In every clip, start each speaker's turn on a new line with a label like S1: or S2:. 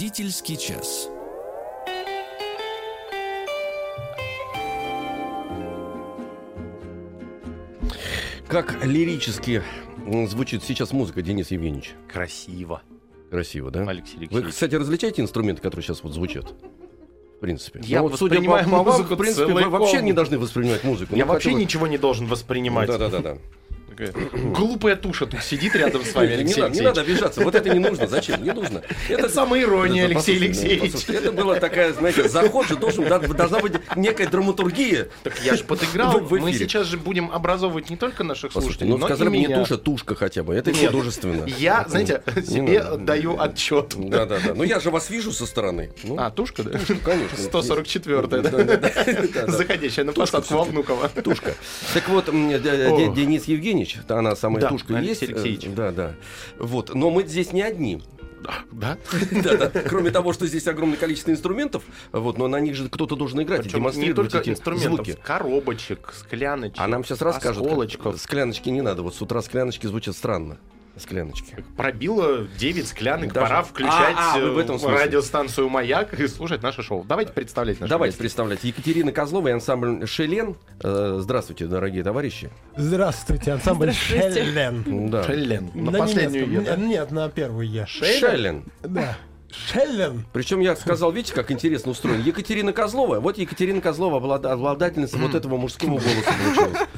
S1: Родительский час.
S2: Как лирически звучит сейчас музыка, Денис Евгеньевич?
S3: Красиво,
S2: Красиво, да?
S3: Алексей
S2: Вы,
S3: Алексеевич.
S2: кстати, различаете инструменты, которые сейчас вот звучат? В принципе.
S3: Я
S2: Ну, вот судя по, по вам, в принципе, вы
S3: целиком.
S2: вообще не должны воспринимать музыку.
S3: Я
S2: Ну,
S3: вообще
S2: хотя бы-
S3: ничего не должен воспринимать.
S2: Да-да-да.
S3: Такая Глупая туша тут сидит рядом с вами,
S2: Не,
S3: Алексей
S2: не надо обижаться. Вот это не нужно. Зачем? Не нужно.
S3: Это самая ирония, Алексей
S2: ну,
S3: Алексеевич.
S2: Это была такая, знаете, заход же должен, должна быть некая драматургия.
S3: Так я же подыграл. Мы сейчас же будем образовывать не только наших слушателей,
S2: ну
S3: но
S2: сказали не туша, тушка хотя бы. Это
S3: Нет.
S2: художественно.
S3: Я, знаете, себе даю отчет.
S2: Да, да, да. Ну я же вас вижу со стороны.
S3: А, тушка, да?
S2: конечно.
S3: 144-я,
S2: Да,
S3: да?
S2: да, да, да, да.
S3: Заходящая на посадку во. Внуково.
S2: Тушка. Так вот. Денис Евгеньевич, да, она самая
S3: Да,
S2: тушка и
S3: Алексей
S2: есть.
S3: Алексеевич.
S2: Э, Да, да. Вот. Но мы здесь не одни.
S3: Да?
S2: Да, да. Кроме того, что здесь огромное количество инструментов, вот, но на них же кто-то должен играть и
S3: Причем не
S2: демонстрировать
S3: только
S2: эти
S3: инструментов,
S2: звуки.
S3: коробочек, скляночек,
S2: А нам сейчас расскажут. как-. Скляночки не надо. Вот с утра скляночки звучат странно. Скляночки.
S3: Пробило 9 склянок,
S2: Даже-
S3: пора включать
S2: А, а, в
S3: э,
S2: этом смысле.
S3: радиостанцию «Маяк» и слушать наше шоу. Давайте представлять наше
S2: Давайте представлять. Екатерина Козлова и ансамбль «Шелен». Э, Здравствуйте, дорогие товарищи.
S4: Здравствуйте, ансамбль
S5: Здравствуйте.
S4: Шеллен.
S2: Да.
S3: Шеллен. На
S4: На
S3: последнюю. «е», да?
S4: Нет, на первую Е.
S2: Шелен.
S4: Да. Шеллен.
S2: Причем я сказал, видите, как интересно устроено. Екатерина Козлова. Вот Екатерина Козлова, облада- обладательница вот этого мужского голоса получилась.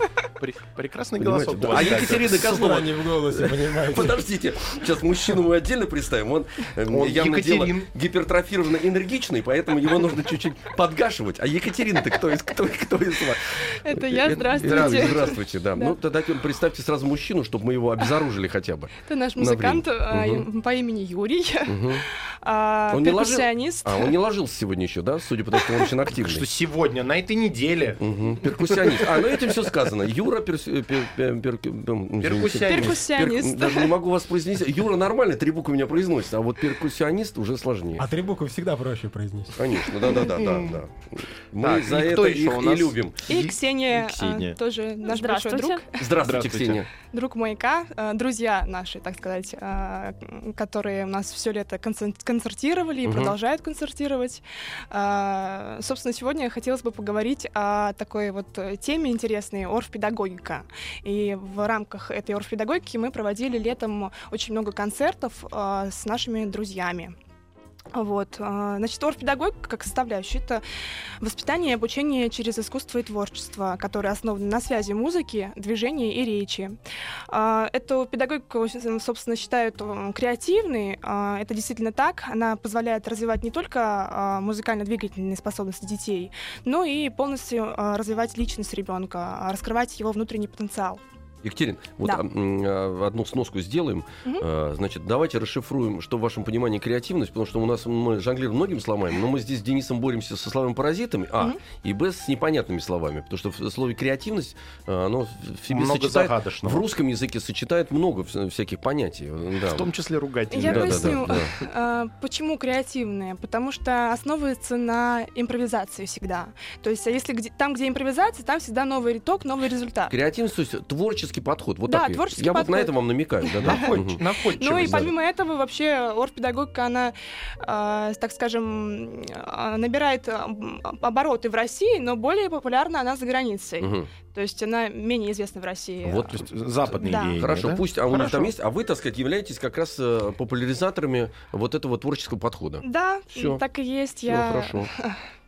S3: Пре- Прекрасный
S2: Понимаете,
S3: голосок.
S2: да. А
S3: кстати.
S2: Екатерина
S4: утра
S2: Козлова.
S4: не в голосе, понимаете.
S2: Подождите, сейчас мужчину мы отдельно представим. Он, э,
S3: Он
S2: явно дело гипертрофированно энергичный, поэтому его нужно чуть-чуть подгашивать. А Екатерина-то кто из, кто, кто из вас?
S5: Это я,
S2: Э,
S5: здравствуйте.
S2: Здравствуйте, здравствуйте, да.
S5: Да.
S2: Ну, тогда представьте сразу мужчину, чтобы мы его обезоружили хотя бы.
S5: Это наш
S2: На
S5: музыкант а,
S2: Мгм.
S5: по имени Юрий,
S2: Мгм.
S5: а,
S2: Он не ложил-
S5: перкуссионист.
S2: А, он не ложился сегодня еще, да? Судя по тому, что он очень активный.
S3: Что сегодня, на этой неделе.
S2: Мгм. Перкуссионист. А, ну этим все сказано. Юра перс-
S3: Перкуссионист.
S5: Перкуссионист.
S2: Перк- Даже не могу вас произнести. Юра нормально, три буквы у меня произносит, а вот перкуссионист уже сложнее.
S4: А три буквы всегда проще произнести.
S2: Конечно, да, да, да, да, да. Мы
S3: Так,
S2: за это их
S3: у
S2: и любим.
S5: И Ксения,
S3: и Ксения.
S5: а, тоже наш большой друг,
S2: Здравствуйте,
S3: Здравствуйте.
S2: Ксения.
S5: друг маяка, а, друзья наши, так сказать, а, которые у нас все лето концер- концертировали и продолжают концертировать. А, Собственно, сегодня хотелось бы поговорить о такой вот э, теме интересной орфпедагогика. И в рамках этой орфпедагогики мы проводили летом очень много концертов а, с нашими друзьями. Вот, а, значит, орфпедагогика как составляющая это воспитание и обучение через искусство и творчество, которое основано на связи музыки, движения и речи. А, Эту педагогику, собственно, считают креативной. А, Это действительно так. Она позволяет развивать не только музыкально-двигательные способности детей, но и полностью развивать личность ребенка, раскрывать его внутренний потенциал.
S2: Екатерин, вот
S5: Да.
S2: а, а, одну сноску сделаем. А, Значит, давайте расшифруем, что в вашем понимании креативность, потому что у нас мы жонглируем многими словами, но мы здесь с Денисом боремся со словами паразитами, а,
S5: Мгм.
S2: и б с непонятными словами, потому что в слове креативность, оно в себе
S3: Много
S2: сочетает,
S3: загадочного.
S2: в русском языке сочетает много вс- всяких понятий. Да.
S3: В том числе ругательные.
S5: Я
S2: Да, да, да,
S5: поясню,
S2: да.
S5: а, почему креативные. Потому что основывается на импровизации всегда. То есть, если где- там, где импровизация, там всегда новый итог, новый результат.
S2: Креативность, то есть творческий подход. Вот
S5: Да,
S2: так я-
S5: творческий
S2: Я вот на
S5: подход.
S2: это вам намекаю. Да,
S3: находчивость.
S5: Ну и
S2: да.
S5: помимо этого вообще оргпедагогика, она, а, так скажем, а, набирает обороты в России, но более популярна она за границей. То есть она менее известна в России.
S2: Вот,
S3: То есть западные
S5: Да.
S3: веяния,
S2: Хорошо,
S3: да?
S2: пусть а у них
S3: Хорошо.
S2: там есть, а вы, так сказать, являетесь как раз э, популяризаторами вот этого творческого подхода.
S5: Да,
S2: Всё.
S5: так и есть.
S2: Всё
S5: я
S2: хорошо.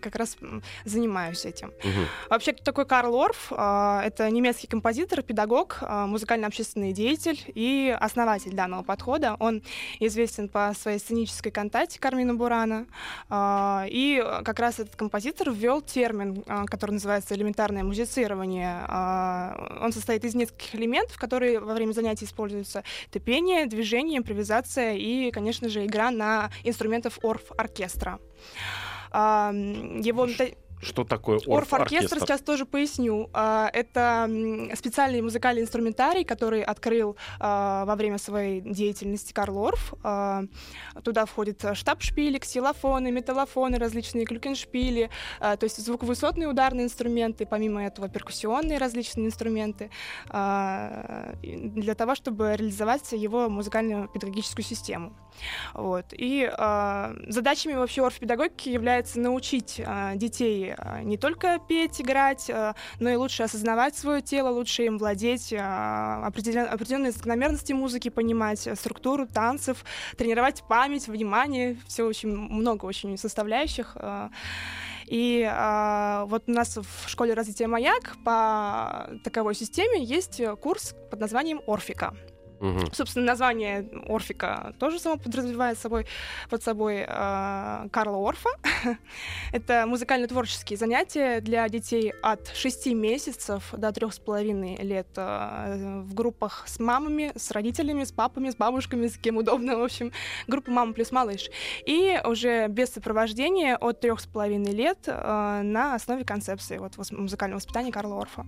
S5: как раз занимаюсь этим.
S2: Мгм.
S5: Вообще, кто такой Карл Орф? А, Это немецкий композитор, педагог, а, музыкально-общественный деятель и основатель данного подхода. Он известен по своей сценической кантате Кармина Бурана. А, И как раз этот композитор ввел термин, который называется элементарное музицирование музицирование. А, Он состоит из нескольких элементов, которые во время занятий используются. Это пение, движение, импровизация и, конечно же, игра на инструментах орф-оркестра. Его мета-
S3: Что такое
S5: Орф-оркестр
S3: орф-оркестр?
S5: сейчас тоже поясню. А, Это специальный музыкальный инструментарий, который открыл а, во время своей деятельности Карл Орф. А, Туда входит штаб-шпили, ксилофоны, металлофоны, различные клюкеншпили, то есть звуковысотные ударные инструменты, помимо этого перкуссионные различные инструменты, для того, чтобы реализовать его музыкальную педагогическую систему. Вот. И а, задачами вообще орфпедагогики является научить а, детей а, не только петь, играть, а, но и лучше осознавать свое тело, лучше им владеть, а, определен- определенные закономерности музыки понимать, а, структуру танцев, тренировать память, внимание, все очень много очень составляющих. а. И а, вот у нас в школе развития «Маяк» по таковой системе есть курс под названием «Орфика».
S2: Мгм.
S5: Собственно, название Орфика тоже само подразумевает собой, под собой э, Карла Орфа. Это музыкально-творческие занятия для детей от 6 месяцев до 3,5 лет э, в группах с мамами, с родителями, с папами, с бабушками, с кем удобно, в общем, группа «Мама плюс малыш». И уже без сопровождения от 3,5 лет э, на основе концепции вот, музыкального воспитания Карла Орфа.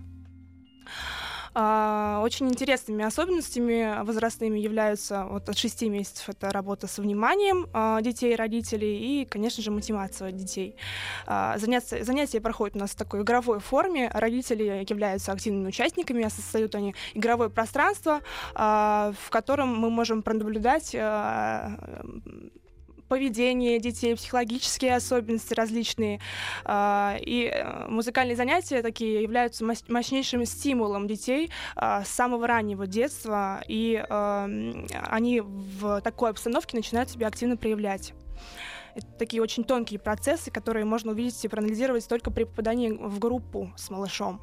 S5: А, Очень интересными особенностями возрастными являются вот от 6 месяцев это работа со вниманием а, детей и родителей и, конечно же, мотивация детей. А, Занятия, занятия проходят у нас в такой игровой форме. Родители являются активными участниками, создают они игровое пространство, в котором мы можем пронаблюдать поведение детей, психологические особенности различные. А, И э, музыкальные занятия такие являются мощ- мощнейшим стимулом детей а, с самого раннего детства, и эм, они в такой обстановке начинают себя активно проявлять. Это такие очень тонкие процессы, которые можно увидеть и проанализировать только при попадании в группу с малышом,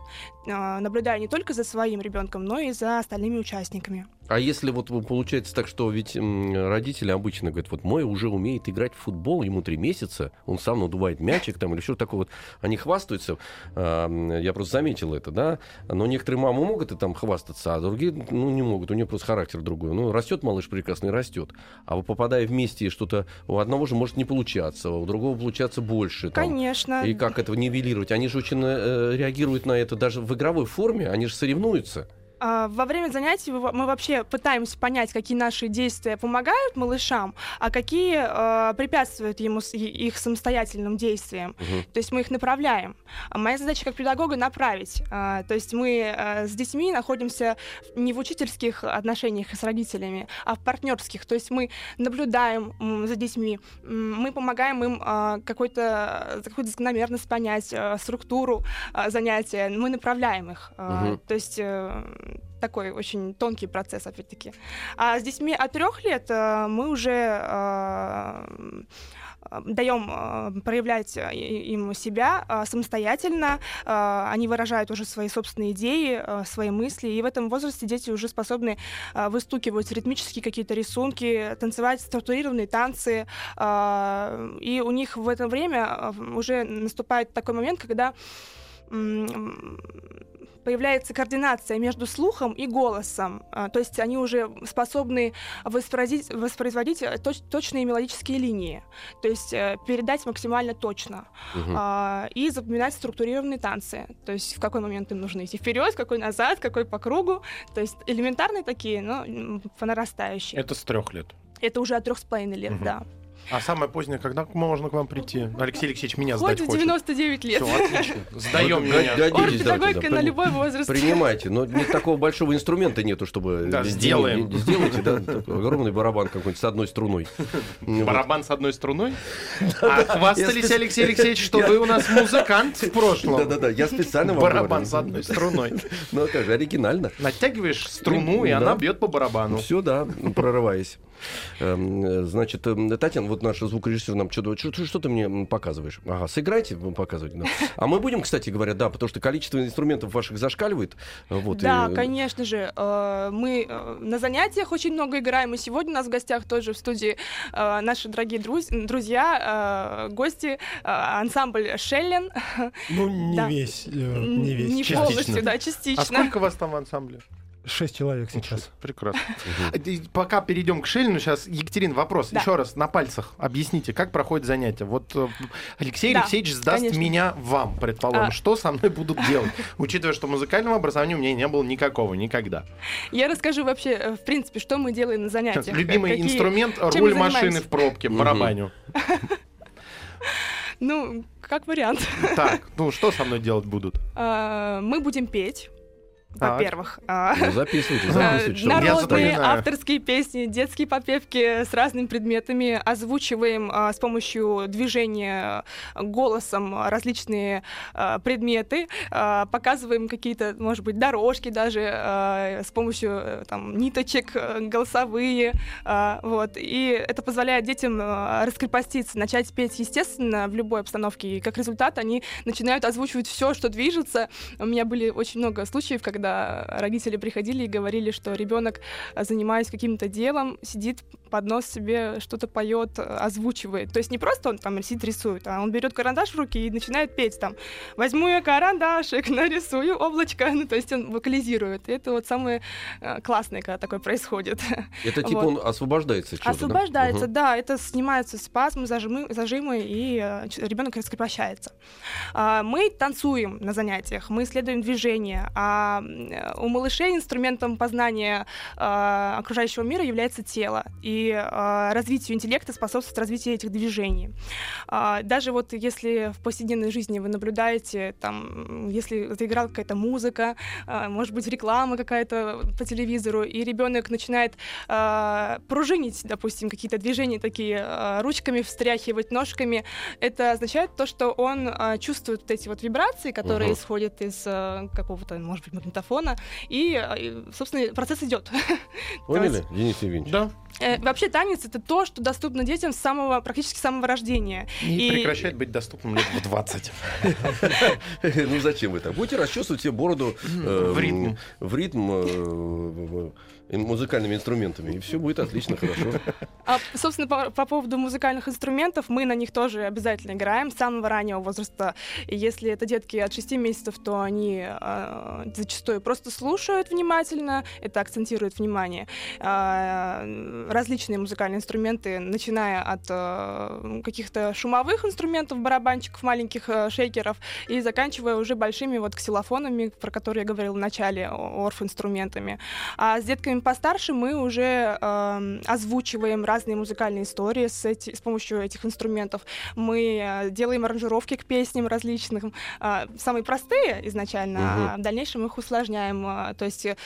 S5: а, наблюдая не только за своим ребенком, но и за остальными участниками.
S2: А если вот получается так, что ведь родители обычно говорят, вот мой уже умеет играть в футбол, ему три месяца, он сам надувает мячик там или что такое вот, они хвастаются, а, я просто заметил это, да, но некоторые мамы могут и там хвастаться, а другие, ну, не могут, у нее просто характер другой. Ну, растет малыш прекрасно и растет, а попадая вместе, что-то у одного же может не получаться, у другого получаться больше. там.
S5: Конечно.
S2: И как этого нивелировать? Они же очень э, реагируют на это даже в игровой форме, они же соревнуются.
S5: А, Во время занятий мы вообще пытаемся понять, какие наши действия помогают малышам, а какие э, препятствуют ему их самостоятельным действиям.
S2: Мгм.
S5: То есть мы их направляем. А моя задача как педагога направить. А, то есть мы с детьми находимся не в учительских отношениях с родителями, а в партнерских. То есть мы наблюдаем за детьми, мы помогаем им а, какой-то какую-то закономерность понять, а, структуру а, занятия, мы направляем их. А,
S2: Мгм.
S5: То есть э, такой очень тонкий процесс, опять-таки. А с детьми от трех лет э, мы уже э, даем э, проявлять им себя самостоятельно. Они выражают уже свои собственные идеи, свои мысли. И в этом возрасте дети уже способны выстукивать ритмические какие-то рисунки, танцевать структурированные танцы. И у них в это время уже наступает такой момент, когда появляется координация между слухом и голосом. А, То есть они уже способны воспроизводить, воспроизводить э, точ- точные мелодические линии. То есть э, передать максимально точно.
S2: Мгм.
S5: А, И запоминать структурированные танцы. То есть в какой момент им нужно идти вперед, какой назад, какой по кругу. То есть элементарные такие, но по нарастающей.
S3: Это с трех лет.
S5: Это уже от трех с половиной лет,
S3: Мгм.
S5: да.
S3: А самое позднее, когда можно к вам прийти? Алексей Алексеевич меня
S5: Хоть
S3: сдать хочет.
S5: 99 лет.
S3: Все, отлично. Сдаем меня.
S2: давайте, да,
S5: на любой возраст.
S2: Принимайте, но не такого большого инструмента нету, чтобы...
S3: Да, сделаем.
S2: Сделайте, да, огромный барабан какой-нибудь с одной струной.
S3: Барабан с одной струной. А хвастались, Алексей Алексеевич, что вы у нас музыкант в прошлом.
S2: Да-да-да, я специально вам
S3: Барабан с одной струной.
S2: Ну, как же, оригинально.
S3: Натягиваешь струну, и
S2: Да.
S3: она бьет по барабану.
S2: Все, да, прорываясь. Эм, э, Значит, эм, Татьяна, вот наш звукорежиссер нам что-то, что, что ты мне показываешь? Ага, сыграйте, вы показываете. да. А мы будем, кстати говоря, да, потому что количество инструментов ваших зашкаливает. Вот,
S5: Да,
S2: и-
S5: конечно же. э, Мы э, на занятиях очень много играем, и сегодня у нас в гостях тоже в студии наши дорогие друз- друзья, гости, ансамбль Шеллен.
S4: Ну, не
S5: Да.
S4: весь, не весь.
S5: Не
S3: частично.
S5: полностью, да, частично.
S3: А сколько вас там в ансамбле?
S4: Шесть человек сейчас.
S3: Прекрасно. А, Пока перейдем к Шельну, сейчас, Екатерин, вопрос.
S5: Да.
S3: Еще раз, на пальцах объясните, как проходит занятие. Вот э, Алексей
S5: Да,
S3: Алексеевич сдаст
S5: конечно.
S3: меня вам, предположим.
S5: А.
S3: Что со мной будут делать? Учитывая, что музыкального образования у меня не было никакого, никогда.
S5: Я расскажу вообще, э, в принципе, что мы делаем на занятиях.
S3: Сейчас, любимый
S5: какие-
S3: инструмент, руль машины в пробке, барабаню.
S5: Ну, как вариант.
S3: Так, ну что со мной делать будут?
S5: Э, Мы будем петь. Во-первых. А,
S2: Ну, записывайте,
S5: Э,
S2: записывайте.
S5: Народные авторские песни, детские попевки с разными предметами, озвучиваем а, с помощью движения а, голосом а, различные а, предметы, а, показываем какие-то, может быть, дорожки даже а, с помощью э, там, ниточек э, голосовые, а, вот. И это позволяет детям а, раскрепоститься, начать петь, естественно, в любой обстановке. И как результат они начинают озвучивать все, что движется. У меня были очень много случаев, когда родители приходили и говорили, что ребенок, э, занимаясь каким-то делом, сидит под нос себе что-то поет, э, озвучивает. То есть не просто он там сидит рисует, а он берет карандаш в руки и начинает петь там. Возьму я карандашик, нарисую облачко. Ну, то есть он вокализирует. И это вот самое э, классное, когда такое происходит.
S2: Это типа
S5: Вот.
S2: он освобождается от да?
S5: Освобождается,
S2: Мгм.
S5: да, это снимаются спазмы, зажимы, зажимы, и ребенок раскрепощается. А, Мы танцуем на занятиях, мы исследуем движение, а у малышей инструментом познания а, окружающего мира является тело, и а, развитию интеллекта способствует развитие этих движений. А, Даже вот если в повседневной жизни вы наблюдаете, там, если заиграла какая-то музыка, а, может быть, реклама какая-то по телевизору, и ребенок начинает а, пружинить, допустим, какие-то движения такие, а, ручками встряхивать, ножками, это означает то, что он а, чувствует вот эти вот вибрации, которые
S2: Мгм.
S5: исходят из а, какого-то, может быть, магнитофона, и, а, и, собственно, процесс идет.
S2: Поняли, Денис Евгеньевич?
S3: Да.
S5: Э, Вообще танец это то, что доступно детям с самого, практически с самого рождения.
S3: И,
S5: И-
S3: прекращает быть доступным лет в 20.
S2: Ну зачем вы так? Будете расчесывать себе бороду э,
S3: В ритм.
S2: в ритм э, в- в- музыкальными инструментами, и все будет отлично, хорошо.
S5: А, собственно, по, по поводу музыкальных инструментов, мы на них тоже обязательно играем с самого раннего возраста. И если это детки от 6 месяцев, то они а, зачастую просто слушают внимательно, это акцентирует внимание. А, различные музыкальные инструменты, начиная от а, каких-то шумовых инструментов, барабанчиков, маленьких а, шейкеров, и заканчивая уже большими вот ксилофонами, про которые я говорила в начале, орф-инструментами. А с детками постарше мы уже эм, озвучиваем разные музыкальные истории с, эти- с помощью этих инструментов. Мы э, делаем аранжировки к песням различным, э, самые простые изначально,
S2: Мгм.
S5: а в дальнейшем их усложняем. э, то есть э,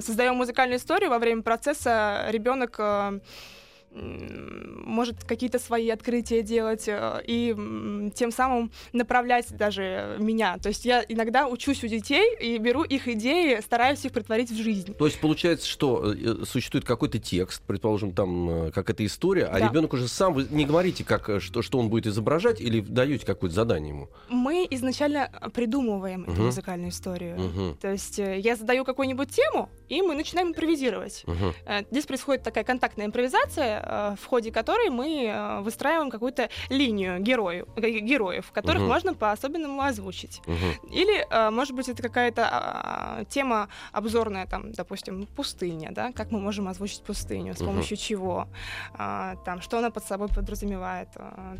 S5: создаем музыкальную историю, во время процесса ребенок э, может какие-то свои открытия делать э, и тем самым направлять даже меня. То есть я иногда учусь у детей и беру их идеи, стараюсь их притворить в жизнь.
S2: То есть получается, что э, существует какой-то текст, предположим, там э, как эта история, а
S5: Да.
S2: ребенок уже сам, вы не говорите, как, э, что, что он будет изображать, или даете какое-то задание ему?
S5: Мы изначально придумываем эту
S2: Мгм.
S5: музыкальную историю.
S2: Мгм,
S5: То есть э, я задаю какую-нибудь тему, и мы начинаем импровизировать. Э, Здесь происходит такая контактная импровизация, э, в ходе которой мы э, выстраиваем какую-то линию герою, ге- героев, которых
S2: Мгм.
S5: можно по-особенному озвучить.
S2: Мгм.
S5: Или, э, может быть, это какая-то а, тема обзорная, там, допустим, пустыня, да, как мы можем озвучить пустыню, с помощью чего, а, там, что она под собой подразумевает. а.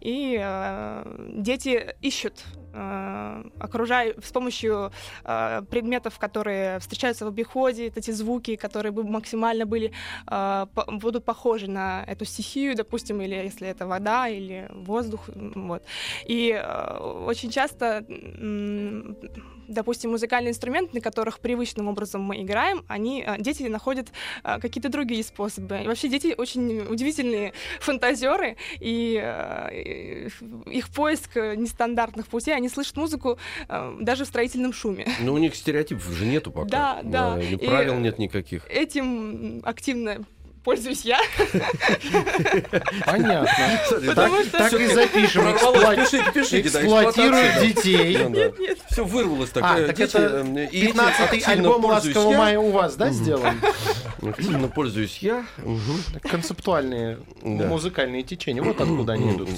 S5: И э, дети ищут, э, окружая, с помощью э, предметов, которые встречаются в обиходе, эти звуки, которые бы максимально были, э, будут похожи на эту стихию, допустим, или если это вода или воздух, вот. И э, очень часто, м, допустим, музыкальные инструменты, на которых привычным образом мы играем, они, э, дети находят э, какие-то другие способы. И вообще дети очень удивительные фантазеры, и э, их поиск э, нестандартных путей, они слышат музыку э, даже в строительном шуме.
S2: Ну, у них стереотипов же нету пока.
S5: Да, да.
S2: и
S5: И-
S2: правил нет никаких.
S5: Этим активно пользуюсь я,
S3: Понятно.
S5: Потому
S3: Так,
S5: что-
S3: так и запишем. Эксплуатируют детей.
S2: Все вырвалось так.
S3: А,
S2: э,
S3: так это
S2: э, и этим
S3: 15-й
S2: активно
S3: альбом «Ласкового мая» у вас, да, сделан?
S2: Активно пользуюсь я.
S3: Концептуальные музыкальные течения. Вот откуда они идут.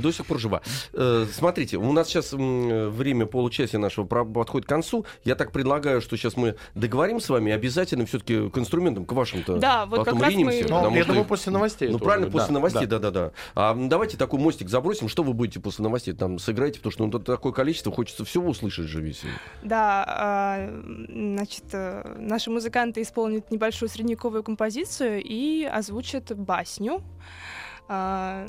S2: До сих пор жива. Э, Смотрите, у нас сейчас время получасия нашего подходит к концу. Я так предлагаю, что сейчас мы договорим с вами обязательно все-таки к инструментам, к вашим-то.
S5: Да, вот как раз
S2: ринемся,
S5: мы-
S3: Ну,
S2: потому
S3: я
S2: что-
S3: думаю, после новостей.
S2: Ну, правильно, после
S3: да,
S2: новостей,
S3: да.
S2: да-да-да. А давайте такой мостик забросим. Что вы будете после новостей? Там сыграете, потому что ну, такое количество, хочется всего услышать же весь.
S5: Да, а, значит, э, наши музыканты исполнят небольшую средневековую композицию и озвучат басню. А,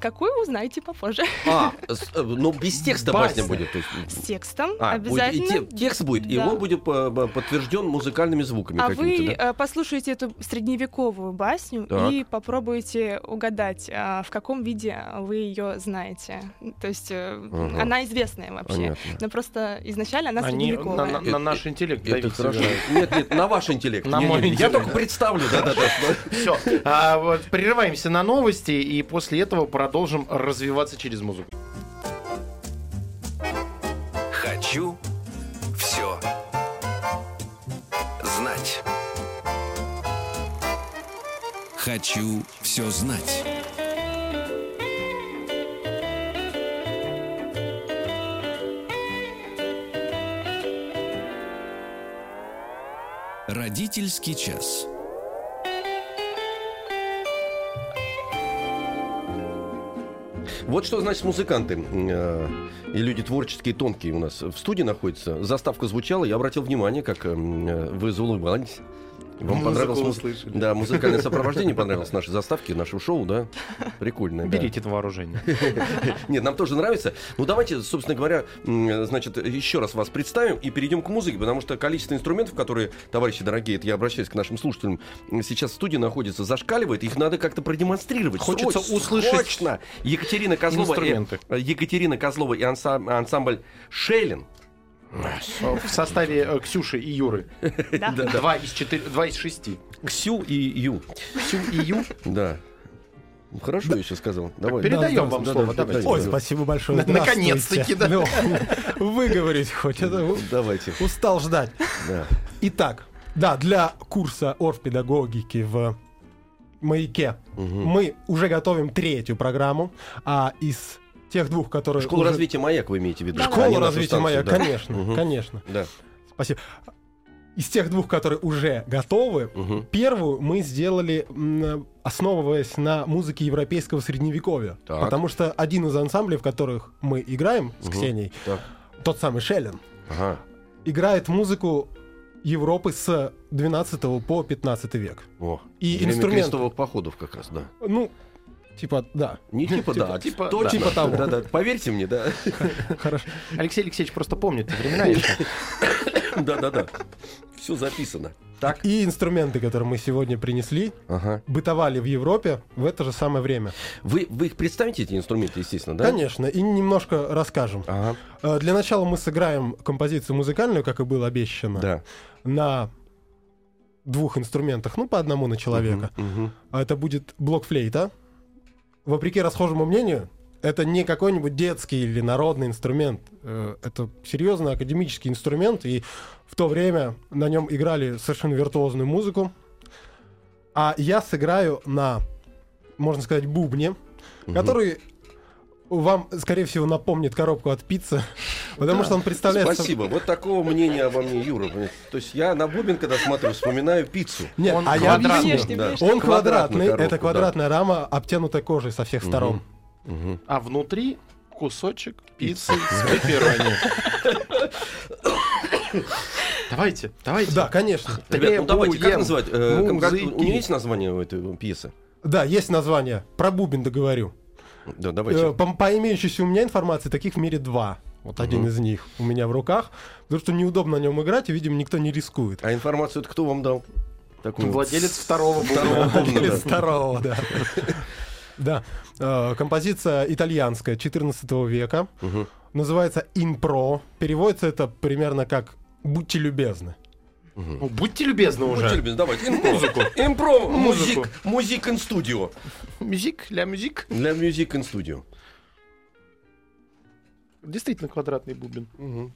S5: какую узнаете попозже.
S2: А, с- э, но без текста
S3: Басня.
S2: басня будет. то есть,
S5: С текстом
S2: а, будет и
S5: обязательно.
S2: те- текст будет, и
S5: Да.
S2: он будет по- подтвержден музыкальными звуками
S5: А вы
S2: да?
S5: э, послушаете эту средневековую басню
S2: Так.
S5: и попробуйте угадать, а, в каком виде вы ее знаете. То есть э,
S2: Ага.
S5: она известная вообще.
S2: Понятно.
S5: Но просто изначально она
S3: Они на,
S5: средневековая.
S3: на- на наш интеллект
S2: Это хорошо. Нет, нет, на ваш интеллект.
S3: На мой
S2: Я только представлю, да-да-да.
S3: Все. А, вот, прерываемся на новости и после этого продолжим развиваться через музыку.
S1: Хочу все знать. Хочу все знать. Родительский час.
S2: Вот что значит музыканты э, и люди творческие, тонкие у нас в студии находятся. Заставка звучала, я обратил внимание, как э, вы заулыбались. Вам
S3: Музыку
S2: понравилось
S3: услышали.
S2: Да, музыкальное сопровождение понравилось нашей заставке, нашему шоу, да? Прикольно, да.
S3: Берите это вооружение.
S2: Нет, нам тоже нравится. Ну, давайте, собственно говоря, значит, еще раз вас представим и перейдем к музыке, потому что количество инструментов, которые, товарищи дорогие, это я обращаюсь к нашим слушателям, сейчас в студии находится, зашкаливает, их надо как-то продемонстрировать.
S3: Хочется
S2: Срочно,
S3: услышать
S2: срочно. Екатерина Козлова, Екатерина Козлова и ансам- ансамбль Шейлин.
S3: В составе э, Ксюши и Юры.
S5: Да.
S3: Два из четыре, два из шести.
S2: Ксю и Ю.
S3: Ксю и Ю.
S2: Да. Хорошо я еще сказал. Давай.
S3: Передаем
S4: да,
S3: вам
S2: да,
S3: слово.
S2: да,
S3: Давайте.
S2: да,
S4: Ой,
S2: да.
S4: спасибо большое.
S3: На- наконец-таки,
S4: Здравствуйте. Ну, выговорить хоть. Это
S2: Давайте.
S4: устал ждать.
S2: Да.
S4: Итак, да, для курса оргпедагогики в «Маяке»
S2: Мгм.
S4: мы уже готовим третью программу, а из тех двух, которые...
S2: Школа
S4: уже-
S2: развития «Маяк» вы имеете в виду?
S5: Да,
S2: нашу
S4: развития «Маяк»,
S2: да.
S4: конечно,
S2: Мгм.
S4: конечно.
S2: Да.
S4: Спасибо. Из тех двух, которые уже готовы,
S2: Мгм.
S4: первую мы сделали, основываясь на музыке европейского средневековья.
S2: Так.
S4: Потому что один из ансамблей, в которых мы играем с
S2: Мгм.
S4: Ксенией,
S2: Так.
S4: тот самый Шеллен,
S2: Ага.
S4: играет музыку Европы с 12 по 15 век.
S2: О,
S4: И
S2: время
S4: инструменты.
S2: крестовых походов как раз, да.
S4: Ну, типа, да.
S2: Не типа, да, а
S3: типа,
S2: точно.
S3: да.
S4: Типа того.
S2: Да, да, поверьте мне, да.
S4: Хорошо.
S3: Алексей Алексеевич просто помнит времена еще.
S2: Да, да, да. Все записано. Так.
S4: И инструменты, которые мы сегодня принесли,
S2: Ага.
S4: бытовали в Европе в это же самое время.
S2: Вы, вы их представите, эти инструменты, естественно, да?
S4: Конечно, и немножко расскажем.
S2: Ага.
S4: Э, Для начала мы сыграем композицию музыкальную, как и было обещано,
S2: Да.
S4: на двух инструментах, ну, по одному на человека.
S2: Мгм.
S4: А Это будет блок-флейта. Вопреки расхожему мнению, это не какой-нибудь детский или народный инструмент. Э, Это серьезный академический инструмент, и в то время на нем играли совершенно виртуозную музыку. А я сыграю на, можно сказать, бубне,
S2: Мгм.
S4: который вам, скорее всего, напомнит коробку от пиццы, потому что он представляет...
S2: Спасибо. Вот такого мнения обо мне, Юра. То есть я на бубен, когда смотрю, вспоминаю пиццу.
S4: Нет,
S3: Он
S4: а я
S3: квадратный.
S4: объясню.
S5: Внешне,
S2: Да.
S4: Он квадратный,
S2: коробку,
S4: это
S2: да.
S4: квадратная рама, обтянутая кожей со всех сторон.
S2: Мгм.
S3: А внутри кусочек пиццы с пепперони. Давайте, давайте.
S4: Да, конечно.
S2: Ребят, ну давайте, как называть? Э, у нее есть название у этой пьесы?
S4: Да, есть название. Про бубен договорю.
S2: Да,
S4: Э,
S2: давайте.
S4: По, по имеющейся у меня информации, таких в мире два. Вот один
S2: Мгм.
S4: из них у меня в руках. Потому что неудобно на нем играть, и, видимо, никто не рискует.
S2: А информацию это кто вам дал? Такую
S3: Владелец второго
S2: Второго да.
S4: второго, да. Да. Э, Композиция итальянская 14 века. Называется «In Pro». Переводится это примерно как «Будьте любезны».
S3: Ну, будьте любезны
S2: Будьте
S3: уже.
S2: любезны, давайте. Музыку. Импров.
S3: Музыку.
S2: Музик. Музик in студио.
S3: Мюзик, ля мюзик.
S2: Для Music in студио.
S3: Действительно квадратный бубен.
S2: Давайте,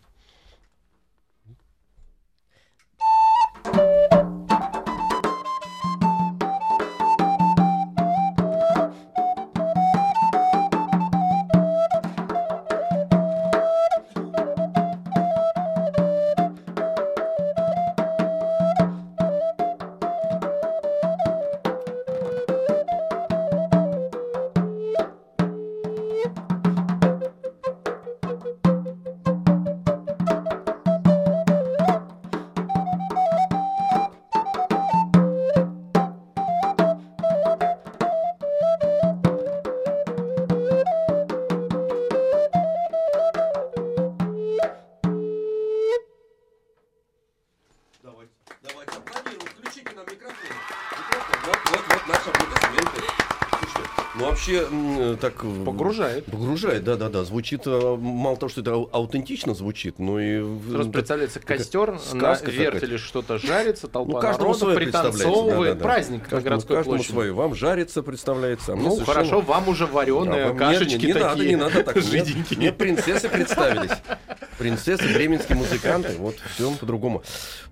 S2: так... э,
S3: Погружает.
S2: Погружает, да-да-да. Звучит, э, мало того, что это ау- аутентично звучит, но и...
S3: Сразу
S2: да,
S3: представляется костер, на
S2: сказка
S3: вертеле что-то жарится, толпа
S2: Ну, каждому
S3: народу пританцовывает.
S2: да-да-да.
S3: Праздник на
S2: Каждому-
S3: городской
S2: каждому
S3: площади.
S2: свое. Вам жарится, представляется. а
S3: Ну,
S2: совершенно-
S3: хорошо, вам уже вареные
S2: вам-
S3: кашечки
S2: не, не,
S3: такие.
S2: надо, не надо так.
S3: Жиденькие.
S2: мне принцессы представились. Принцессы, бременские музыканты. Вот все по-другому.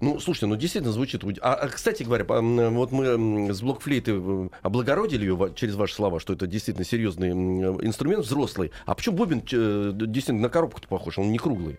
S2: Ну, слушайте, ну действительно звучит. А, а, кстати говоря, вот мы с блокфлейты э, облагородили ее через ваши слова, что это действительно серьезный инструмент взрослый. А почему бубен э, действительно на коробку-то похож? Он не круглый.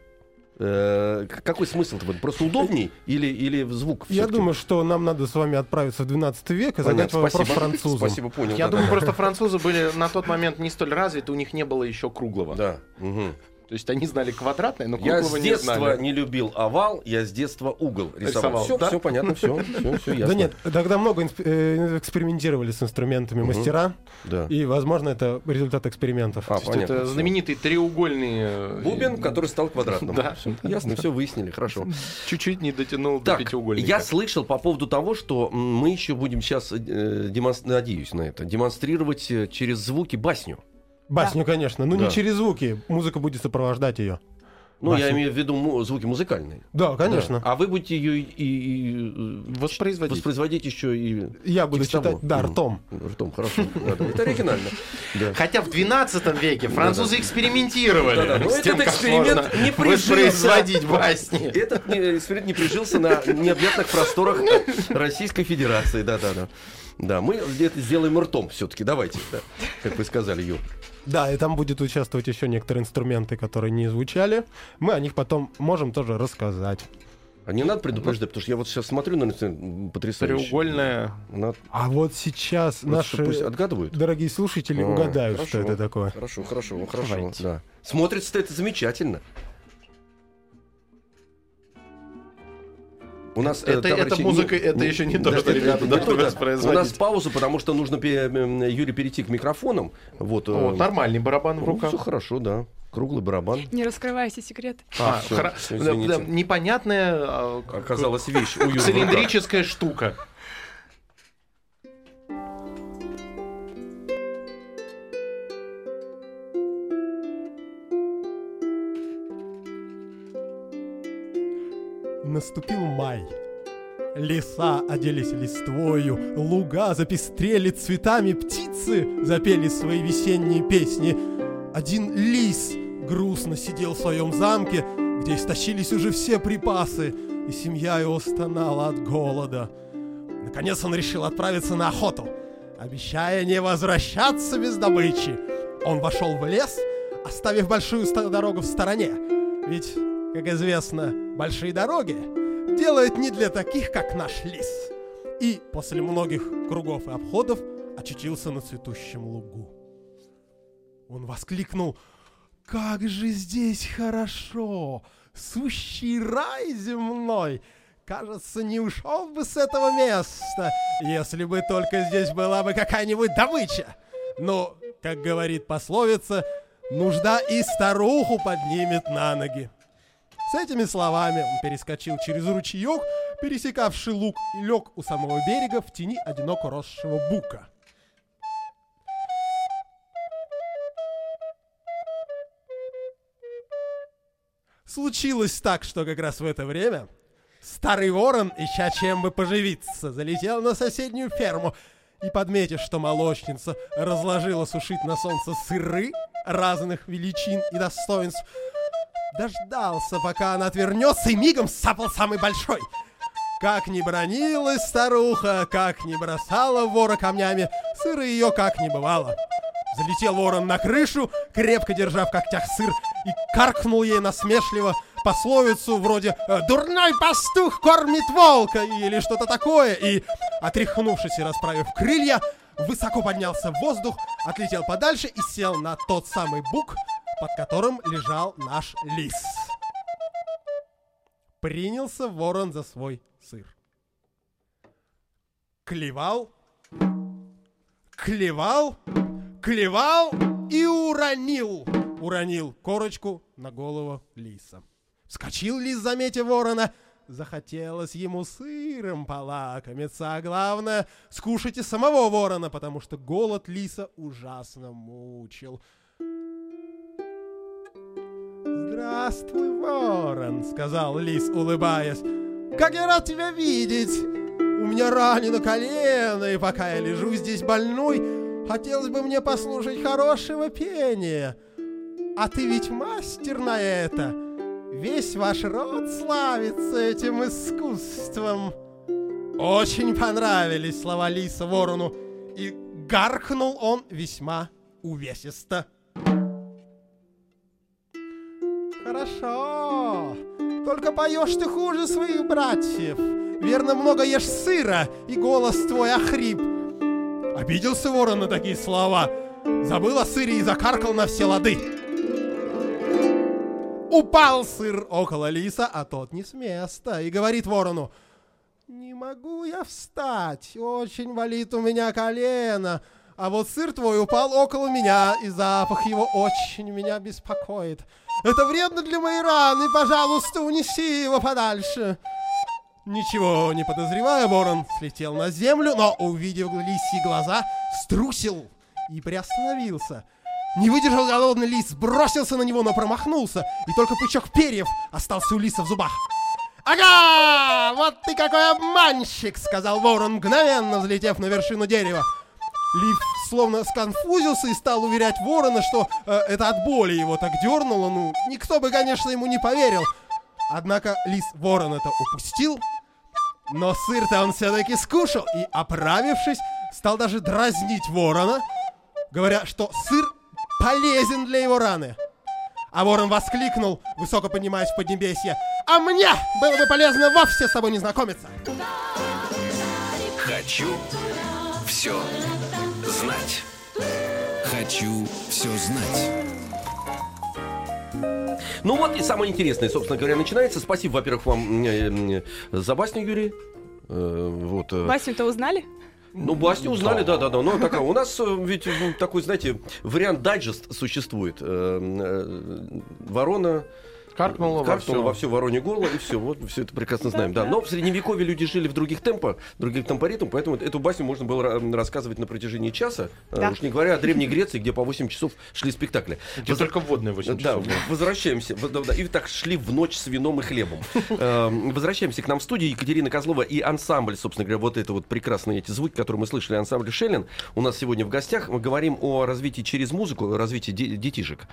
S2: Э, какой смысл-то в этом? Просто удобней или, или звук?
S4: Я думаю, что нам надо с вами отправиться в 12 век и задать
S2: Понятно,
S4: вопрос
S2: спасибо.
S4: французам.
S2: Спасибо, понял.
S3: Я
S2: да,
S3: думаю,
S2: да,
S3: просто французы были на тот момент не столь развиты, у них не было еще круглого.
S2: Да. мгм.
S3: То есть они знали квадратное, но
S2: Я с
S3: не
S2: детства
S3: знали.
S2: не любил овал, я с детства угол рисовал.
S3: Рисовал,
S2: Все,
S3: да?
S2: все понятно, все, все, все ясно.
S4: Да нет, тогда много э, экспериментировали с инструментами мастера,
S2: Да.
S4: и, возможно, это результат экспериментов.
S2: А, понятно,
S3: это знаменитый треугольный... э,
S2: Бубен, который стал квадратным.
S3: Да.
S2: Ясно, все выяснили, хорошо.
S3: Чуть-чуть не дотянул до
S2: Так,
S3: пятиугольника.
S2: я слышал по поводу того, что мы еще будем сейчас, надеюсь на это, демонстрировать э, через звуки басню.
S4: Басню, конечно, но
S2: Да.
S4: не через звуки. Музыка будет сопровождать ее.
S2: Ну, я
S4: Басню.
S2: имею в виду му- звуки музыкальные.
S4: Да, конечно.
S2: Да. А вы будете ее и, и, э,
S3: Воспроизводить.
S2: воспроизводить еще и
S4: Я буду
S2: текстово.
S4: читать, да, ртом.
S2: Ртом, хорошо. Да, да, Это оригинально. Да.
S3: Хотя в 12 веке французы экспериментировали
S2: но
S3: тем,
S2: этот эксперимент не прижился.
S3: воспроизводить басни.
S2: Этот эксперимент не прижился на необъятных просторах Российской Федерации. Да, да, да. Да, мы это сделаем ртом все-таки. Давайте, да, как вы сказали, Ю.
S4: Да, и там будет участвовать еще некоторые инструменты, которые не звучали. Мы о них потом можем тоже рассказать.
S2: А не надо предупреждать, потому что я вот сейчас смотрю на потрясающий.
S3: Треугольная.
S2: Надо-
S4: А вот сейчас
S2: вот что, пусть
S4: наши
S2: отгадывают.
S4: дорогие слушатели
S2: А,
S4: угадают,
S2: хорошо.
S4: что это такое.
S2: Хорошо, хорошо, хорошо.
S3: Давайте.
S2: Да. Смотрится это замечательно. У нас, э,
S3: Это, это
S2: товарищи,
S3: музыка,
S2: не-
S3: это
S2: не-
S3: еще не то, что
S2: это
S3: ребята
S2: не
S3: должны
S2: да. У
S3: воспроизводить.
S2: нас пауза, потому что нужно, Юре, перейти к микрофонам. Вот, э,
S3: Вот, нормальный барабан в руках.
S2: все хорошо, да. Круглый барабан.
S5: Не раскрывайте секрет.
S3: А,
S2: извините.
S3: да, непонятная а,
S2: Оказалась вещь.
S3: цилиндрическая штука.
S4: Наступил май. Леса оделись листвою, луга запестрели цветами, птицы запели свои весенние песни. Один лис грустно сидел в своем замке, где истощились уже все припасы, и семья его стонала от голода. Наконец он решил отправиться на охоту, обещая не возвращаться без добычи. Он вошел в лес, оставив большую дорогу в стороне. Ведь, как известно, большие дороги делают не для таких, как наш лис. И после многих кругов и обходов очутился на цветущем лугу. Он воскликнул «Как же здесь хорошо! Сущий рай земной! Кажется, не ушел бы с этого места, если бы только здесь была бы какая-нибудь добыча. Но, как говорит пословица, нужда и старуху поднимет на ноги. С этими словами он перескочил через ручеек, пересекавший луг, и лег у самого берега в тени одиноко росшего бука. Случилось так, что как раз в это время Старый ворон, ища чем бы поживиться, залетел на соседнюю ферму и, подметив, что молочница разложила сушить на солнце сыры разных величин и достоинств, дождался, пока она отвернется, и мигом сапал самый большой. Как ни бронилась старуха, как ни бросала вора камнями, сыра ее как не бывало. Залетел ворон на крышу, крепко держа в когтях сыр, и каркнул ей насмешливо пословицу вроде э, «Дурной пастух кормит волка» или что-то такое, и, отряхнувшись и расправив крылья, высоко поднялся в воздух, отлетел подальше и сел на тот самый бук, под которым лежал наш лис. Принялся ворон за свой сыр. Клевал, клевал, клевал и уронил. Уронил корочку на голову лиса. Вскочил лис, заметив ворона. Захотелось ему сыром полакомиться, а главное, скушать и самого ворона, потому что голод лиса ужасно мучил. «Здравствуй, ворон», — сказал лис, улыбаясь. «Как я рад тебя видеть! У меня ранено колено, и пока я лежу здесь больной, хотелось бы мне послушать хорошего пения. А ты ведь мастер на это!» Весь ваш род славится этим искусством. Очень понравились слова Лиса ворону, и гаркнул он весьма увесисто. Хорошо, только поешь ты хуже своих братьев. Верно, много ешь сыра, и голос твой охрип. Обиделся ворон на такие слова, забыл о сыре и закаркал на все лады. Упал сыр около лиса, а тот не с места, и говорит ворону, «Не могу я встать, очень болит у меня колено, а вот сыр твой упал около меня, и запах его очень меня беспокоит. Это вредно для моей раны, пожалуйста, унеси его подальше». Ничего не подозревая, ворон слетел на землю, но, увидев лисьи глаза, струсил и приостановился – не выдержал голодный лис, бросился на него, но промахнулся, и только пучок перьев остался у лиса в зубах. «Ага! Вот ты какой обманщик!» — сказал ворон, мгновенно взлетев на вершину дерева. Лив словно сконфузился и стал уверять ворона, что э, это от боли его так дернуло. Ну, никто бы, конечно, ему не поверил. Однако лис ворон это упустил. Но сыр-то он все-таки скушал и, оправившись, стал даже дразнить ворона, говоря, что сыр полезен для его раны. А ворон воскликнул, высоко поднимаясь в поднебесье. А мне было бы полезно вовсе с тобой не знакомиться.
S1: Хочу все знать. Хочу все знать.
S2: Ну вот и самое интересное, собственно говоря, начинается. Спасибо, во-первых, вам э, э, за басню, Юрий. Э, вот, э,
S5: Басню-то узнали?
S2: Ну, басню узнали, да, да, да. Но такая, у нас э, ведь ну, такой, знаете, вариант дайджест существует. Э, э, Ворона
S3: Каркнуло во
S2: Каркнуло во все воронье горло, и все, вот все это прекрасно знаем. Да, но в средневековье люди жили в других темпах, других темпоритмах, поэтому эту басню можно было ра- рассказывать на протяжении часа.
S5: Да.
S2: Э, Уж не говоря о Древней Греции, где по 8 часов шли спектакли.
S3: Где только вводные 8
S2: Да,
S3: часов.
S2: возвращаемся. В- да, да, И так шли в ночь с вином и хлебом. Эм, Возвращаемся к нам в студию. Екатерина Козлова и ансамбль, собственно говоря, вот это вот прекрасные эти звуки, которые мы слышали, ансамбль Шеллен. У нас сегодня в гостях. Мы говорим о развитии через музыку, развитии де- детишек.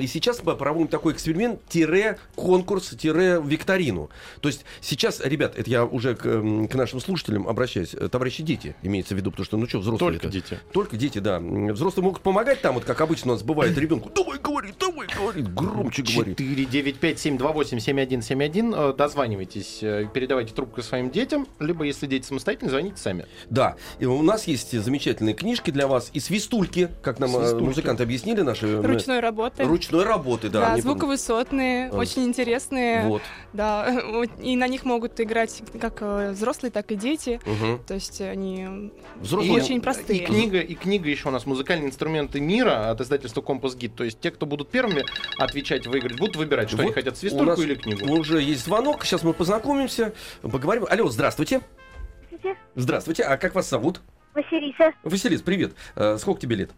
S2: И сейчас мы проводим такой эксперимент, тире конкурс, тире викторину. То есть сейчас, ребят, это я уже к, м, к нашим слушателям обращаюсь, э, товарищи дети, имеется в виду, потому что, ну что, взрослые
S3: Только дети.
S2: только дети, да. Взрослые могут помогать там, вот как обычно у нас бывает ребенку. Давай говори, давай говори, громче говори.
S3: 4, 9, 5, 7, 2, 8, 7, 1, 7, 1. Э, Дозванивайтесь, э, передавайте трубку своим детям, либо, если дети самостоятельно, звоните сами.
S2: Да, и у нас есть замечательные книжки для вас и свистульки, как нам э,
S3: Свистульки.
S2: музыканты объяснили наши.
S5: Ручной работы.
S2: Ручной работы, да.
S5: Да, звуковысотные,
S2: А,
S5: очень интересные.
S2: Вот.
S5: Да, и на них могут играть как э, взрослые, так и дети.
S2: Мгм.
S5: То есть они
S2: Взрослые.
S5: очень
S3: И
S5: простые.
S3: книга, и книга еще у нас «Музыкальные инструменты мира» от издательства «Компас Гид». То есть те, кто будут первыми отвечать, выиграть, будут выбирать, что
S2: Вот
S3: они хотят,
S2: у
S3: свистульку
S2: нас
S3: или книгу.
S2: Уже есть звонок, сейчас мы познакомимся, поговорим. Алло, здравствуйте.
S6: Здравствуйте,
S2: Здравствуйте, а как вас зовут?
S6: Василиса,
S2: Василис, привет. Э, Сколько тебе лет?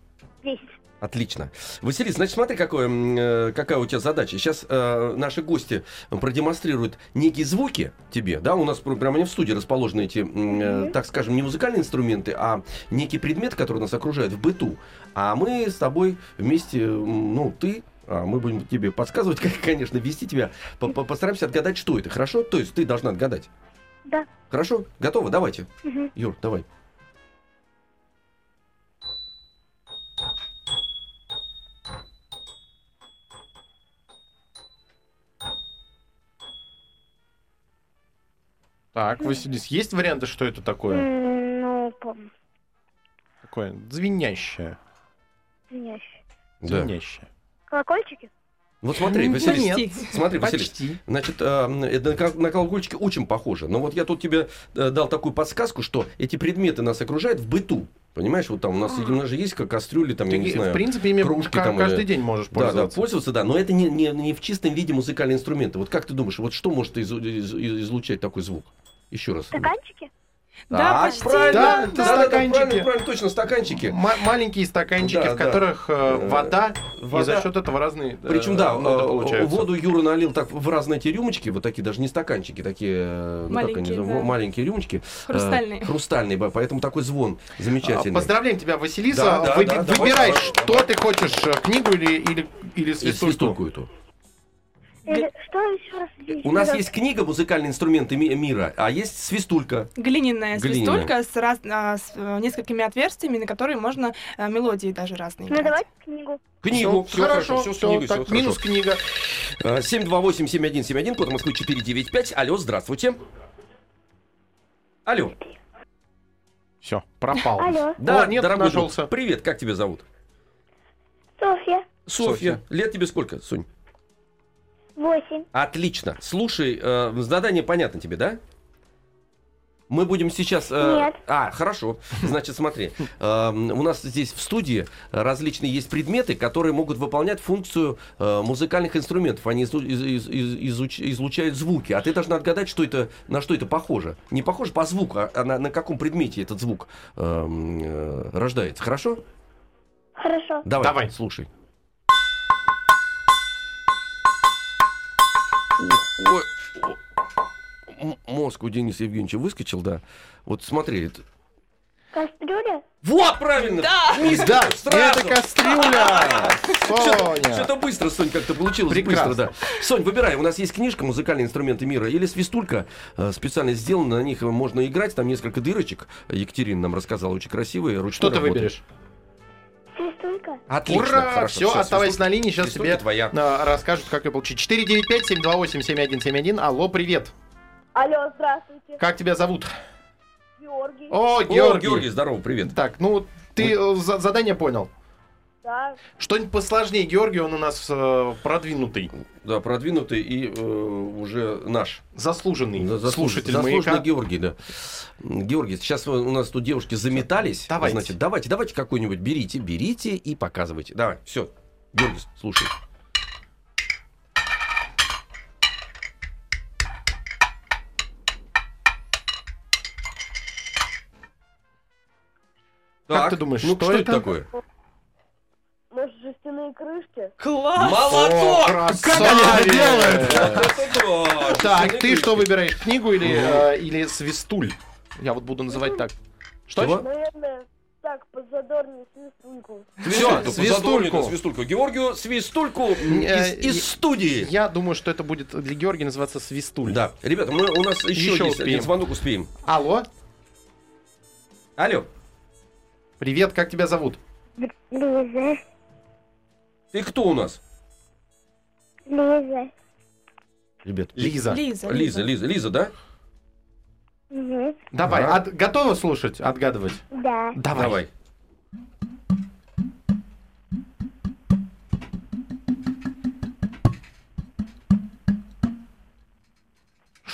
S6: 10.
S2: Отлично. Василий, значит, смотри, какое, э, какая у тебя задача. Сейчас э, наши гости продемонстрируют некие звуки тебе, да, у нас пр- прямо не в студии расположены эти, э, так скажем, не музыкальные инструменты, а некие предметы, которые нас окружают в быту. А мы с тобой вместе, ну, ты, а мы будем тебе подсказывать, как, конечно, вести тебя. По- по- Постараемся отгадать, что это, хорошо? То есть ты должна отгадать.
S6: Да.
S2: Хорошо? Готово? Давайте.
S6: Мгм.
S2: Юр, давай.
S3: Так, Василис, есть варианты, что это такое?
S6: Ну, пом-
S3: Такое звенящее.
S6: извиняюсь.
S2: Да.
S3: Звенящее.
S6: Колокольчики?
S2: Вот смотри,
S3: М,
S2: Василий,
S3: нет.
S2: смотри, Василий,
S3: Почти.
S2: Значит, э, на на колокольчике очень похоже. Но вот я тут тебе э, дал такую подсказку, что эти предметы нас окружают в быту. Понимаешь, вот там у нас, у нас же есть как кастрюли, там, я не
S3: Ты,
S2: знаю.
S3: в принципе, ими
S2: кружки там
S3: каждый
S2: или-
S3: день можешь
S2: Да, да,
S3: пользоваться.
S2: пользоваться, да, но это не, не, не в чистом виде музыкальные инструменты. Вот как ты думаешь, вот что может из- из- из- излучать такой звук? Еще раз.
S6: Стаканчики?
S5: Да,
S2: Так,
S5: почти.
S2: правильно.
S3: Да,
S2: Да,
S3: это
S2: да, да,
S3: стаканчики.
S2: правильно, правильно, точно, стаканчики.
S3: М- маленькие стаканчики,
S2: Да,
S3: в
S2: да.
S3: которых э,
S2: Э,
S3: вода, и
S2: вода.
S3: за счет этого разные э,
S2: Причем, да, э, воду Юра налил так в разные эти рюмочки, вот такие даже не стаканчики, такие э, ну, как они,
S5: Маленькие, да.
S2: маленькие рюмочки. э,
S5: Хрустальные.
S2: хрустальные, да, поэтому такой звон замечательный.
S3: А, Поздравляем тебя, Василиса.
S2: Да, да,
S3: Вы-
S2: да, давай,
S3: выбирай,
S2: давай.
S3: что ты хочешь, э, книгу или, или, или
S2: И
S3: свистульку.
S2: свистульку эту.
S6: Или что еще раз?
S2: У нас есть книга «Музыкальные инструменты ми- мира», а есть свистулька.
S5: Глиняная
S2: Глиняная.
S5: свистулька с, раз- а, с, э, несколькими отверстиями, на которые можно э, мелодии даже разные
S6: Ну,
S5: играть.
S6: давайте книгу.
S2: Книгу.
S3: Всё,
S2: Всё
S3: хорошо,
S2: все с
S3: всё,
S2: книгой,
S3: так,
S2: всё
S3: минус
S2: хорошо.
S3: книга.
S2: Э, 728-7171, код Москвы 495. Алло, здравствуйте. Алло.
S3: Все, пропал.
S6: Алло.
S2: Да,
S3: О, нет,
S2: дорогой друг,
S3: нашелся.
S2: Привет, как тебя зовут?
S6: Софья.
S2: Софья.
S3: Софья.
S2: Лет тебе сколько, Сонь?
S6: Восемь.
S2: Отлично. Слушай, э, задание понятно тебе, да? Мы будем сейчас... э,
S6: Нет.
S2: А, хорошо. Значит, смотри. э, у нас здесь в студии различные есть предметы, которые могут выполнять функцию э, музыкальных инструментов. Они из- из- из- изуч- излучают звуки. А ты должна отгадать, что это, на что это похоже. Не похоже по звуку, а а на, на каком предмете этот звук э, э, рождается. Хорошо?
S6: Хорошо.
S2: Давай,
S3: Давай.
S2: слушай. Ой, Мозг у Дениса Евгеньевича выскочил, да. Вот смотри. это-
S6: Кастрюля?
S2: Вот, правильно!
S5: Да!
S2: Мистер,
S3: Да,
S2: сразу!
S3: это кастрюля. Соня.
S2: Что-то быстро, Сонь, как-то получилось
S3: Прекрасно.
S2: быстро, да. Сонь, выбирай. У нас есть книжка «Музыкальные инструменты мира» или свистулька. э, Специально сделана, на них можно играть. Там несколько дырочек. Екатерина нам рассказала, очень красивые. ручной
S3: Что ты
S2: работы.
S3: выберешь?
S6: Свистулька?
S2: Отлично,
S3: Ура!
S2: хорошо.
S3: Все,
S2: всё,
S3: оставайся на линии, сейчас тебе
S2: твоя.
S3: а, расскажут, как ее получить. 495-728-7171. Алло, привет.
S6: Алло, здравствуйте.
S3: Как тебя зовут?
S6: Георгий.
S3: О,
S2: О,
S3: Георгий.
S2: Георгий, здорово, привет.
S3: Так, ну, ты э, за- задание понял.
S6: Да.
S3: Что-нибудь посложнее. Георгий, он у нас э, продвинутый,
S2: Да, продвинутый и э, уже наш.
S3: заслуженный
S2: За- заслуж-
S3: слушатель
S2: заслуженный
S3: «Маяка».
S2: Георгий, да. Георгий, сейчас у нас тут девушки заметались.
S3: Давайте.
S2: Значит, давайте, давайте какой-нибудь берите, берите и показывайте. Давай, все. Георгий, слушай.
S3: Как
S2: Так,
S3: ты думаешь,
S2: ну
S3: что
S2: что это
S3: это?
S2: такое?
S6: Может, жестяные крышки?
S5: Класс!
S2: Молоток!
S3: Как они это делают? Так, ты что выбираешь, книгу или, э, или свистуль? Я вот буду называть так. Что?
S6: Наверное, так, позадорнее свистульку.
S3: Всё,
S2: Свистульку,
S3: свистульку.
S2: Георгию свистульку
S3: Э,
S2: из, из студии.
S3: Я думаю, что это будет для Георгия называться свистуль.
S2: Да, ребята, мы, у нас еще,
S3: Еще
S2: есть
S3: успеем.
S2: один звонок, успеем.
S3: Алло,
S2: Алло,
S3: привет, как тебя зовут?
S6: Лиза.
S2: Ты кто у нас?
S6: Лиза.
S2: Ребят,
S3: Лиза.
S5: Лиза,
S2: Лиза, Лиза, Лиза, да?
S6: Угу.
S3: Давай,
S2: Ага.
S3: от- готова слушать, отгадывать?
S6: Да.
S3: Давай.
S2: Давай.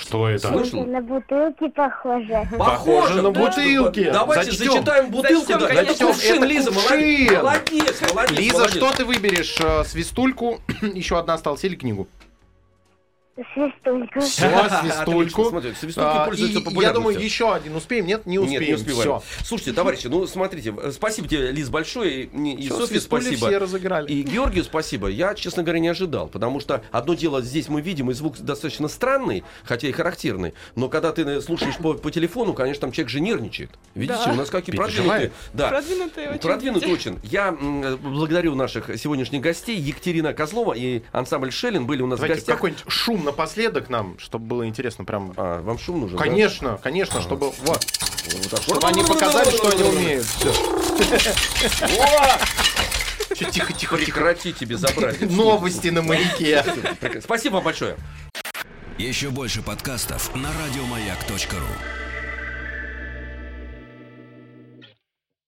S3: Что это?
S2: Слышал?
S6: На бутылки похоже.
S3: Похоже на бутылки.
S2: Давайте
S3: Зачтем.
S2: зачитаем бутылку.
S5: Зачтем,
S2: да.
S5: конечно.
S2: Это кувшин,
S3: Это
S2: Лиза,
S3: кувшин.
S2: молодец. Молодец, молодец.
S3: Лиза,
S2: молодец.
S3: что ты выберешь? э, Свистульку, еще одна осталась или книгу?
S6: Свистулька.
S3: Все,
S2: Отлично,
S3: свистульку.
S2: смотри, свистульки
S3: А,
S2: пользуются
S3: и, Я думаю, еще один успеем. Нет, не успеем.
S2: Нет, не успеваем.
S3: Все.
S2: Слушайте, товарищи, ну смотрите, спасибо тебе, Лиз, большое, и, и Софье спасибо.
S3: все разыграли.
S2: И Георгию спасибо. Я, честно говоря, не ожидал, потому что одно дело здесь мы видим, и звук достаточно странный, хотя и характерный, но когда ты э, слушаешь по, по телефону, конечно, там человек же нервничает. Видите,
S5: Да.
S2: у нас какие продвинутые. Да.
S5: Продвинутые очень.
S2: Продвинутый очень. Я м, благодарю наших сегодняшних гостей. Екатерина Козлова и ансамбль Шеллин были у нас в
S3: Давайте
S2: гостях.
S3: какой-нибудь шум напоследок нам, чтобы было интересно прям.
S2: А, вам шум нужен? да?
S3: Конечно, конечно, чтобы вот,
S2: Вот так.
S3: чтобы они показали, что они умеют. Тихо, тихо, тихо.
S2: Прекратите безобразие.
S3: Новости на маяке.
S2: Спасибо большое.
S1: Еще больше подкастов на радиомаяк.ру.